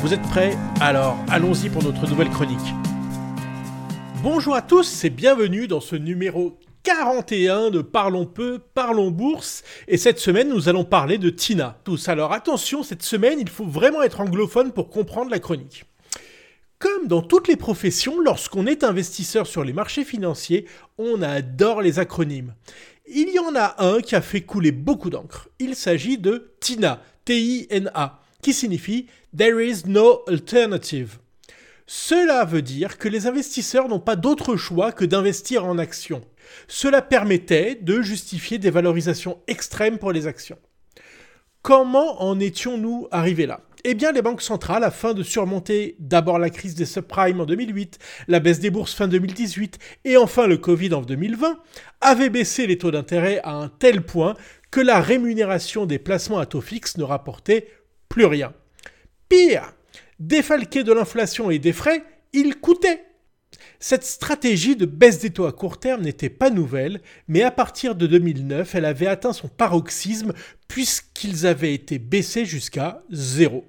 Vous êtes prêts Alors allons-y pour notre nouvelle chronique. Bonjour à tous et bienvenue dans ce numéro 41 de Parlons peu, parlons bourse. Et cette semaine, nous allons parler de Tina. Tous, alors attention, cette semaine, il faut vraiment être anglophone pour comprendre la chronique. Comme dans toutes les professions, lorsqu'on est investisseur sur les marchés financiers, on adore les acronymes. Il y en a un qui a fait couler beaucoup d'encre. Il s'agit de TINA, T-I-N-A, qui signifie There is no alternative. Cela veut dire que les investisseurs n'ont pas d'autre choix que d'investir en actions. Cela permettait de justifier des valorisations extrêmes pour les actions. Comment en étions-nous arrivés là? Eh bien, les banques centrales, afin de surmonter d'abord la crise des subprimes en 2008, la baisse des bourses fin 2018 et enfin le Covid en 2020, avaient baissé les taux d'intérêt à un tel point que la rémunération des placements à taux fixe ne rapportait plus rien. Pire, défalqué de l'inflation et des frais, il coûtait. Cette stratégie de baisse des taux à court terme n'était pas nouvelle, mais à partir de 2009, elle avait atteint son paroxysme puisqu'ils avaient été baissés jusqu'à zéro.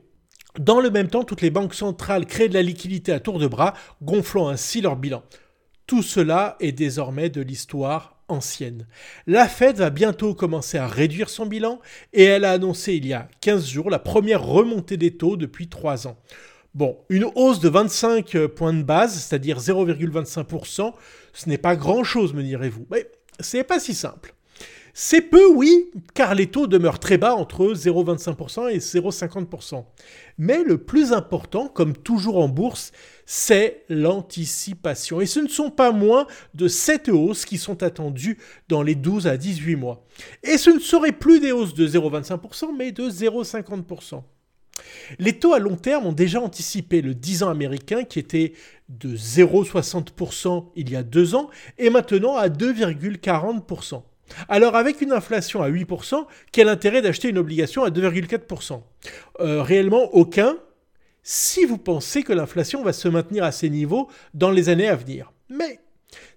Dans le même temps, toutes les banques centrales créent de la liquidité à tour de bras, gonflant ainsi leur bilan. Tout cela est désormais de l'histoire ancienne. La Fed va bientôt commencer à réduire son bilan et elle a annoncé il y a 15 jours la première remontée des taux depuis 3 ans. Bon, une hausse de 25 points de base, c'est-à-dire 0,25%, ce n'est pas grand-chose, me direz-vous. Mais ce n'est pas si simple. C'est peu, oui, car les taux demeurent très bas entre 0,25% et 0,50%. Mais le plus important, comme toujours en bourse, c'est l'anticipation. Et ce ne sont pas moins de 7 hausses qui sont attendues dans les 12 à 18 mois. Et ce ne seraient plus des hausses de 0,25%, mais de 0,50%. Les taux à long terme ont déjà anticipé le 10 ans américain qui était de 0,60% il y a deux ans et maintenant à 2,40%. Alors avec une inflation à 8%, quel intérêt d'acheter une obligation à 2,4% euh, Réellement aucun, si vous pensez que l'inflation va se maintenir à ces niveaux dans les années à venir. Mais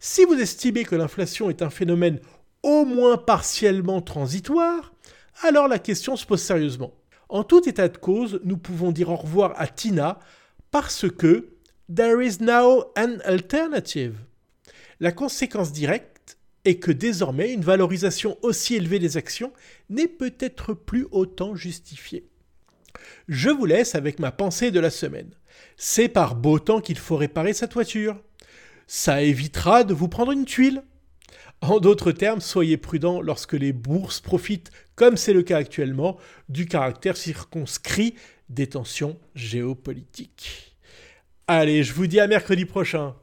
si vous estimez que l'inflation est un phénomène au moins partiellement transitoire, alors la question se pose sérieusement. En tout état de cause, nous pouvons dire au revoir à Tina parce que there is now an alternative. La conséquence directe et que désormais une valorisation aussi élevée des actions n'est peut-être plus autant justifiée. Je vous laisse avec ma pensée de la semaine. C'est par beau temps qu'il faut réparer sa toiture. Ça évitera de vous prendre une tuile. En d'autres termes, soyez prudent lorsque les bourses profitent, comme c'est le cas actuellement, du caractère circonscrit des tensions géopolitiques. Allez, je vous dis à mercredi prochain.